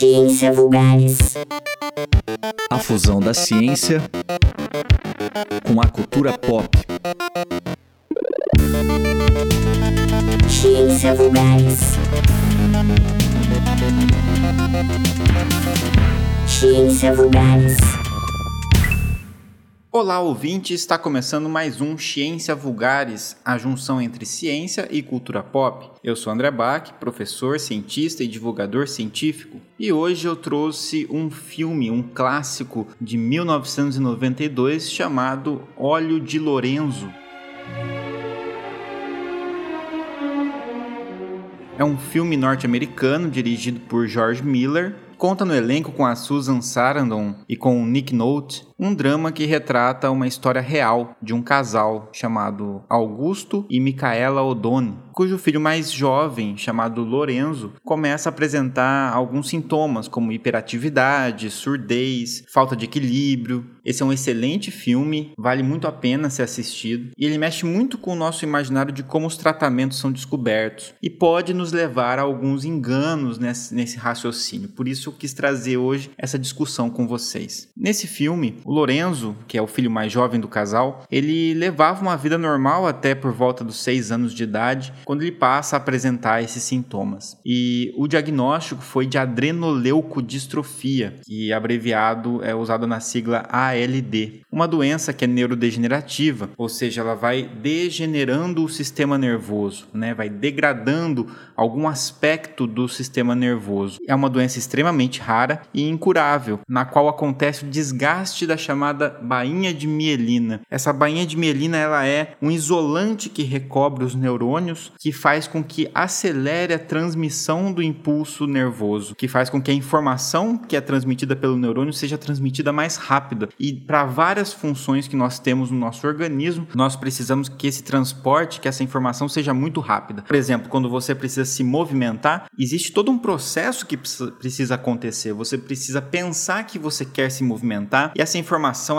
Ciência Vulgares. A fusão da ciência com a cultura pop. Ciência Vulgares. Ciência Vulgares. Olá, ouvinte! Está começando mais um Ciência Vulgares, a junção entre ciência e cultura pop. Eu sou André Bach, professor, cientista e divulgador científico, e hoje eu trouxe um filme, um clássico de 1992 chamado Óleo de Lorenzo. É um filme norte-americano dirigido por George Miller. Conta no elenco com a Susan Sarandon e com o Nick Nolte, um drama que retrata uma história real de um casal chamado Augusto e Micaela Odone, cujo filho mais jovem, chamado Lorenzo, começa a apresentar alguns sintomas como hiperatividade, surdez, falta de equilíbrio. Esse é um excelente filme, vale muito a pena ser assistido e ele mexe muito com o nosso imaginário de como os tratamentos são descobertos e pode nos levar a alguns enganos nesse, nesse raciocínio. Por isso eu quis trazer hoje essa discussão com vocês. Nesse filme, o Lorenzo, que é o filho mais jovem do casal, ele levava uma vida normal até por volta dos 6 anos de idade, quando ele passa a apresentar esses sintomas. E o diagnóstico foi de adrenoleucodistrofia, que abreviado é usado na sigla ALD, uma doença que é neurodegenerativa, ou seja, ela vai degenerando o sistema nervoso, né? vai degradando algum aspecto do sistema nervoso. É uma doença extremamente rara e incurável, na qual acontece o desgaste da chamada bainha de mielina. Essa bainha de mielina ela é um isolante que recobre os neurônios, que faz com que acelere a transmissão do impulso nervoso, que faz com que a informação que é transmitida pelo neurônio seja transmitida mais rápida. E para várias funções que nós temos no nosso organismo, nós precisamos que esse transporte, que essa informação seja muito rápida. Por exemplo, quando você precisa se movimentar, existe todo um processo que precisa acontecer. Você precisa pensar que você quer se movimentar e essa informação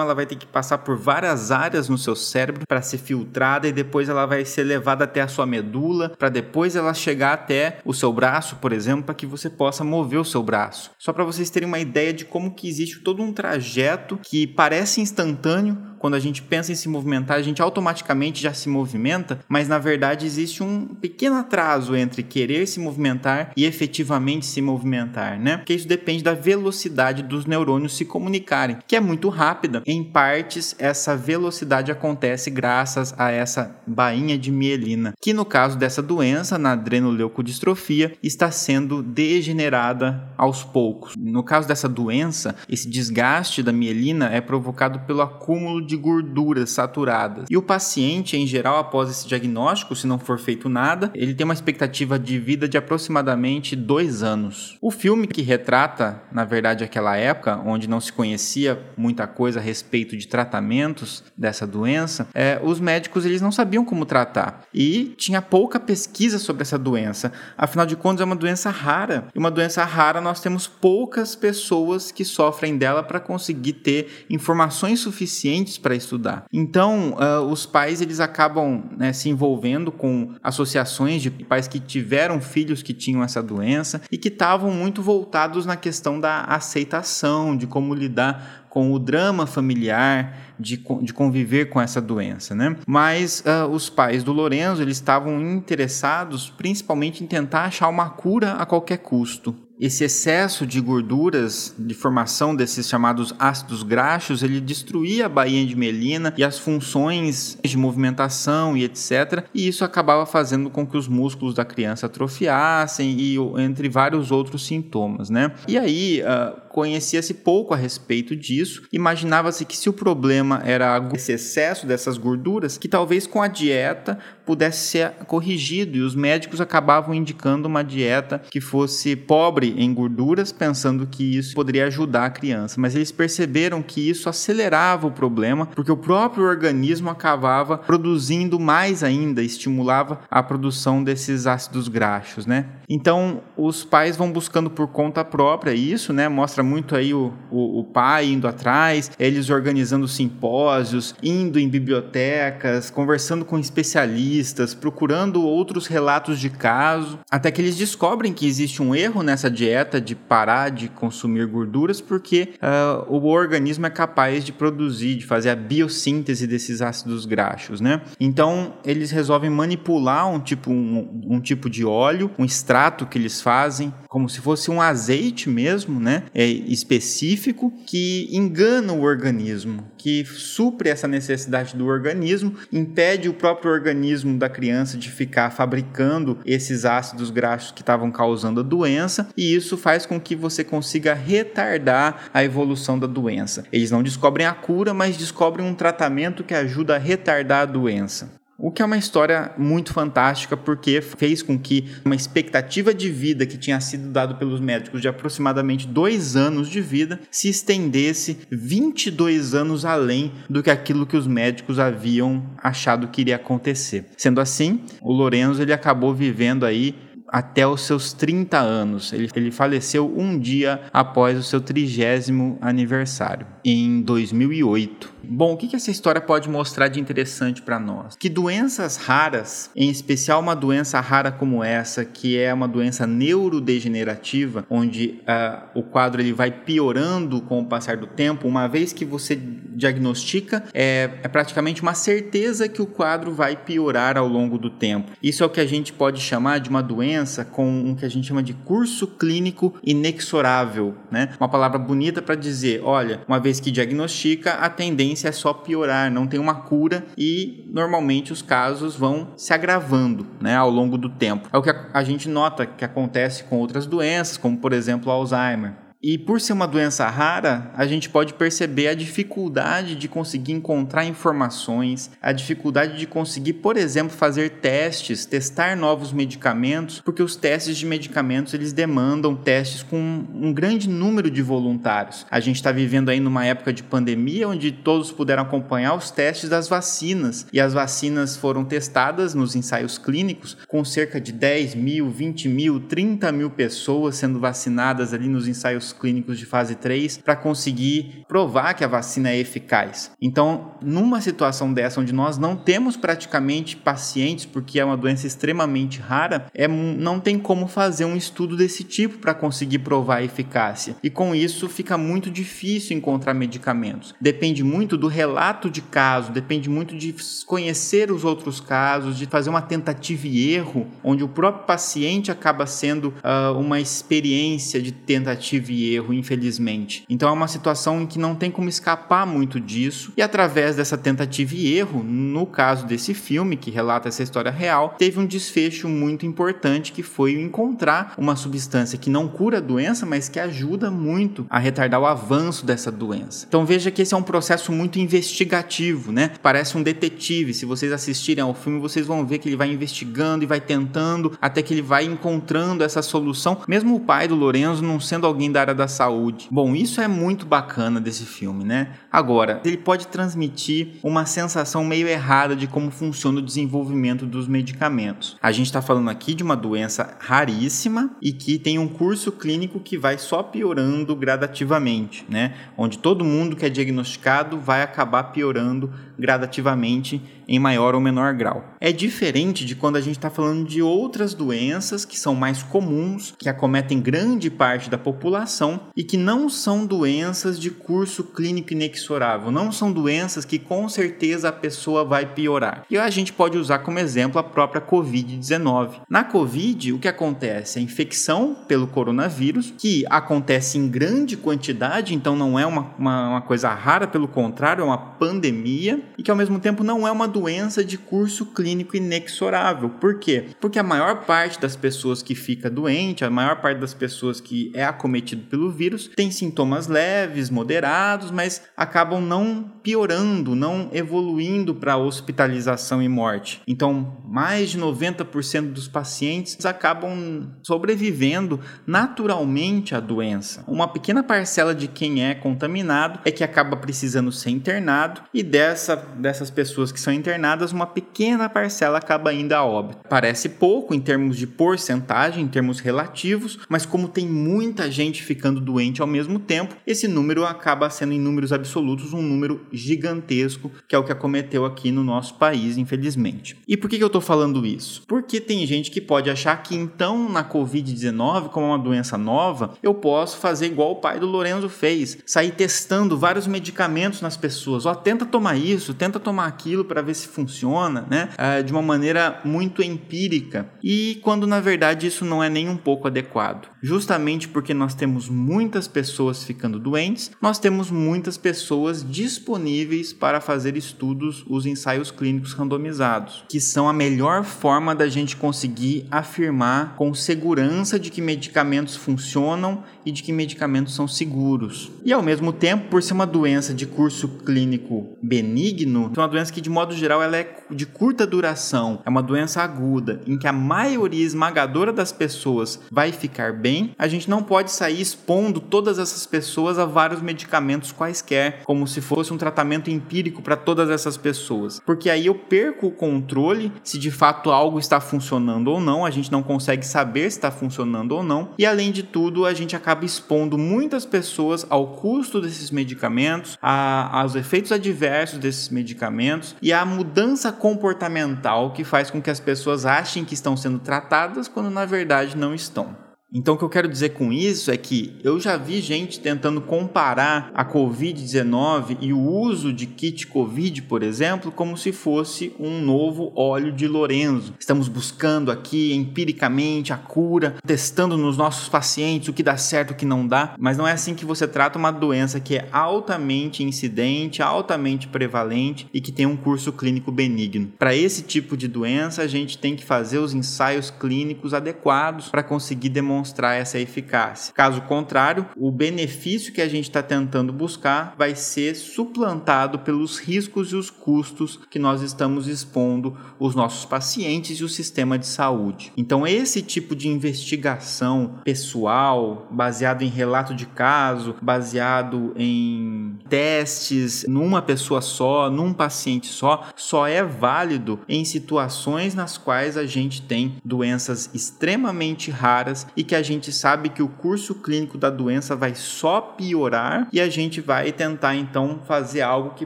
ela vai ter que passar por várias áreas no seu cérebro para ser filtrada e depois ela vai ser levada até a sua medula, para depois ela chegar até o seu braço, por exemplo, para que você possa mover o seu braço. Só para vocês terem uma ideia de como que existe todo um trajeto que parece instantâneo, quando a gente pensa em se movimentar, a gente automaticamente já se movimenta, mas na verdade existe um pequeno atraso entre querer se movimentar e efetivamente se movimentar, né? Porque isso depende da velocidade dos neurônios se comunicarem, que é muito rápida. Em partes, essa velocidade acontece graças a essa bainha de mielina, que no caso dessa doença, na adrenoleucodistrofia, está sendo degenerada aos poucos. No caso dessa doença, esse desgaste da mielina é provocado pelo acúmulo de gorduras saturadas. E o paciente, em geral, após esse diagnóstico, se não for feito nada, ele tem uma expectativa de vida de aproximadamente dois anos. O filme que retrata, na verdade, aquela época, onde não se conhecia muita coisa a respeito de tratamentos dessa doença, é, os médicos eles não sabiam como tratar e tinha pouca pesquisa sobre essa doença. Afinal de contas, é uma doença rara. E uma doença rara, nós temos poucas pessoas que sofrem dela para conseguir ter informações suficientes para estudar. Então, uh, os pais eles acabam né, se envolvendo com associações de pais que tiveram filhos que tinham essa doença e que estavam muito voltados na questão da aceitação, de como lidar com o drama familiar de, de conviver com essa doença, né? Mas uh, os pais do Lorenzo eles estavam interessados principalmente em tentar achar uma cura a qualquer custo esse excesso de gorduras, de formação desses chamados ácidos graxos, ele destruía a bainha de melina e as funções de movimentação e etc. E isso acabava fazendo com que os músculos da criança atrofiassem e entre vários outros sintomas, né? E aí uh, conhecia-se pouco a respeito disso, imaginava-se que se o problema era esse excesso dessas gorduras, que talvez com a dieta pudesse ser corrigido e os médicos acabavam indicando uma dieta que fosse pobre em gorduras, pensando que isso poderia ajudar a criança. Mas eles perceberam que isso acelerava o problema, porque o próprio organismo acabava produzindo mais ainda, estimulava a produção desses ácidos graxos, né? Então, os pais vão buscando por conta própria isso, né? Mostra mostra muito aí o, o, o pai indo atrás, eles organizando simpósios, indo em bibliotecas, conversando com especialistas, procurando outros relatos de caso, até que eles descobrem que existe um erro nessa dieta de parar de consumir gorduras porque uh, o organismo é capaz de produzir, de fazer a biossíntese desses ácidos graxos, né? Então eles resolvem manipular um tipo, um, um tipo de óleo, um extrato que eles fazem, como se fosse um azeite mesmo, né? É específico que engana o organismo, que supre essa necessidade do organismo, impede o próprio organismo da criança de ficar fabricando esses ácidos graxos que estavam causando a doença, e isso faz com que você consiga retardar a evolução da doença. Eles não descobrem a cura, mas descobrem um tratamento que ajuda a retardar a doença. O que é uma história muito fantástica porque fez com que uma expectativa de vida que tinha sido dado pelos médicos de aproximadamente dois anos de vida se estendesse 22 anos além do que aquilo que os médicos haviam achado que iria acontecer. Sendo assim, o Lorenzo ele acabou vivendo aí até os seus 30 anos. Ele, ele faleceu um dia após o seu trigésimo aniversário, em 2008. Bom, o que, que essa história pode mostrar de interessante para nós? Que doenças raras, em especial uma doença rara como essa, que é uma doença neurodegenerativa, onde uh, o quadro ele vai piorando com o passar do tempo, uma vez que você diagnostica, é, é praticamente uma certeza que o quadro vai piorar ao longo do tempo. Isso é o que a gente pode chamar de uma doença com o que a gente chama de curso clínico inexorável, né? Uma palavra bonita para dizer, olha, uma vez que diagnostica, a tendência tendência é só piorar, não tem uma cura e normalmente os casos vão se agravando né, ao longo do tempo. É o que a gente nota que acontece com outras doenças, como por exemplo Alzheimer. E por ser uma doença rara, a gente pode perceber a dificuldade de conseguir encontrar informações, a dificuldade de conseguir, por exemplo, fazer testes, testar novos medicamentos, porque os testes de medicamentos eles demandam testes com um grande número de voluntários. A gente está vivendo aí numa época de pandemia onde todos puderam acompanhar os testes das vacinas e as vacinas foram testadas nos ensaios clínicos com cerca de 10 mil, 20 mil, 30 mil pessoas sendo vacinadas ali nos ensaios clínicos de fase 3 para conseguir provar que a vacina é eficaz. Então, numa situação dessa onde nós não temos praticamente pacientes, porque é uma doença extremamente rara, é, não tem como fazer um estudo desse tipo para conseguir provar a eficácia. E com isso fica muito difícil encontrar medicamentos. Depende muito do relato de caso, depende muito de conhecer os outros casos, de fazer uma tentativa e erro, onde o próprio paciente acaba sendo uh, uma experiência de tentativa e erro, infelizmente. Então é uma situação em que não tem como escapar muito disso, e através dessa tentativa e erro, no caso desse filme, que relata essa história real, teve um desfecho muito importante que foi encontrar uma substância que não cura a doença, mas que ajuda muito a retardar o avanço dessa doença. Então veja que esse é um processo muito investigativo, né? Parece um detetive. Se vocês assistirem ao filme, vocês vão ver que ele vai investigando e vai tentando até que ele vai encontrando essa solução. Mesmo o pai do Lorenzo não sendo alguém da área da saúde. Bom, isso é muito bacana desse filme, né? Agora, ele pode transmitir uma sensação meio errada de como funciona o desenvolvimento dos medicamentos. A gente está falando aqui de uma doença raríssima e que tem um curso clínico que vai só piorando gradativamente, né? Onde todo mundo que é diagnosticado vai acabar piorando gradativamente em maior ou menor grau. É diferente de quando a gente está falando de outras doenças que são mais comuns, que acometem grande parte da população e que não são doenças de curso clínico inexorável, não são doenças que com certeza a pessoa vai piorar. E a gente pode usar como exemplo a própria Covid-19. Na Covid, o que acontece? A infecção pelo coronavírus, que acontece em grande quantidade, então não é uma, uma, uma coisa rara, pelo contrário, é uma pandemia, e que ao mesmo tempo não é uma doença de curso clínico inexorável. Por quê? Porque a maior parte das pessoas que fica doente, a maior parte das pessoas que é acometido pelo vírus, tem sintomas leves, moderados, mas acabam não piorando, não evoluindo para hospitalização e morte. Então, mais de 90% dos pacientes acabam sobrevivendo naturalmente à doença. Uma pequena parcela de quem é contaminado é que acaba precisando ser internado e dessa, dessas pessoas que são internadas internadas, uma pequena parcela acaba indo a óbito. Parece pouco em termos de porcentagem, em termos relativos, mas como tem muita gente ficando ficando doente ao mesmo tempo, esse número acaba sendo em números absolutos um número gigantesco, que é o que acometeu aqui no nosso país, infelizmente. E por que, eu estou falando isso? Porque tem gente que pode achar que então na Covid-19, como é uma doença nova, eu posso fazer igual o pai do Lorenzo fez, sair testando vários medicamentos nas pessoas. Ó, tenta tomar isso, tenta tomar aquilo para ver se funciona, né? Ah, de uma maneira muito empírica. E quando na verdade isso não é nem um pouco adequado. Justamente porque nós temos muitas pessoas ficando doentes, nós temos muitas pessoas disponíveis para fazer estudos, os ensaios clínicos randomizados, que são a melhor forma da gente conseguir afirmar com segurança de que medicamentos funcionam e de que medicamentos são seguros. E ao mesmo tempo, por ser uma doença de curso clínico benigno, é uma doença que de modo geral ela é de curta duração, é uma doença aguda, em que a maioria esmagadora das pessoas vai ficar bem, a gente não pode sair expondo todas essas pessoas a vários medicamentos quaisquer, como se fosse um tratamento empírico para todas essas pessoas, porque aí eu perco o controle se de fato algo está funcionando ou não, a gente não consegue saber se está funcionando ou não, e além de tudo, a gente acaba expondo muitas pessoas ao custo desses medicamentos, a, aos efeitos adversos desses medicamentos e à mudança comportamental que faz com que as pessoas achem que estão sendo tratadas quando na verdade não estão. Então, o que eu quero dizer com isso é que eu já vi gente tentando comparar a Covid-19 e o uso de kit Covid, por exemplo, como se fosse um novo óleo de Lorenzo. Estamos buscando aqui empiricamente a cura, testando nos nossos pacientes o que dá certo, o que não dá, mas não é assim que você trata uma doença que é altamente incidente, altamente prevalente e que tem um curso clínico benigno. Para esse tipo de doença, a gente tem que fazer os ensaios clínicos adequados para conseguir demonstrar demonstrar essa eficácia. Caso contrário, o benefício que a gente está tentando buscar vai ser suplantado pelos riscos e os custos que nós estamos expondo os nossos pacientes e o sistema de saúde. Então, esse tipo de investigação pessoal, baseado em relato de caso, baseado em testes numa pessoa só, num paciente só, só é válido em situações nas quais a gente tem doenças extremamente raras e que a gente sabe que o curso clínico da doença vai só piorar e a gente vai tentar então fazer algo que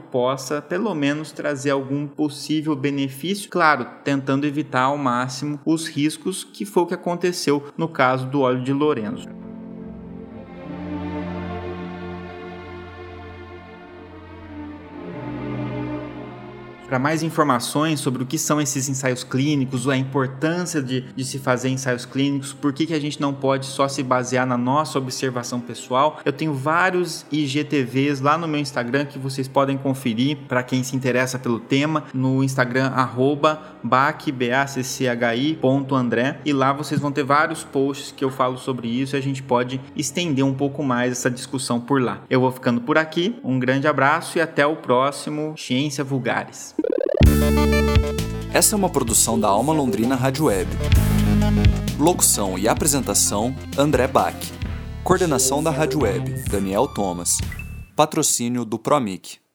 possa pelo menos trazer algum possível benefício, claro, tentando evitar ao máximo os riscos que foi o que aconteceu no caso do óleo de Lorenzo. Para mais informações sobre o que são esses ensaios clínicos, a importância de, de se fazer ensaios clínicos, por que, que a gente não pode só se basear na nossa observação pessoal, eu tenho vários IGTVs lá no meu Instagram que vocês podem conferir para quem se interessa pelo tema, no Instagram bacchi.andré e lá vocês vão ter vários posts que eu falo sobre isso e a gente pode estender um pouco mais essa discussão por lá. Eu vou ficando por aqui, um grande abraço e até o próximo Ciência Vulgares. Essa é uma produção da Alma Londrina Rádio Web. Locução e apresentação: André Bach. Coordenação da Rádio Web: Daniel Thomas. Patrocínio do Promic.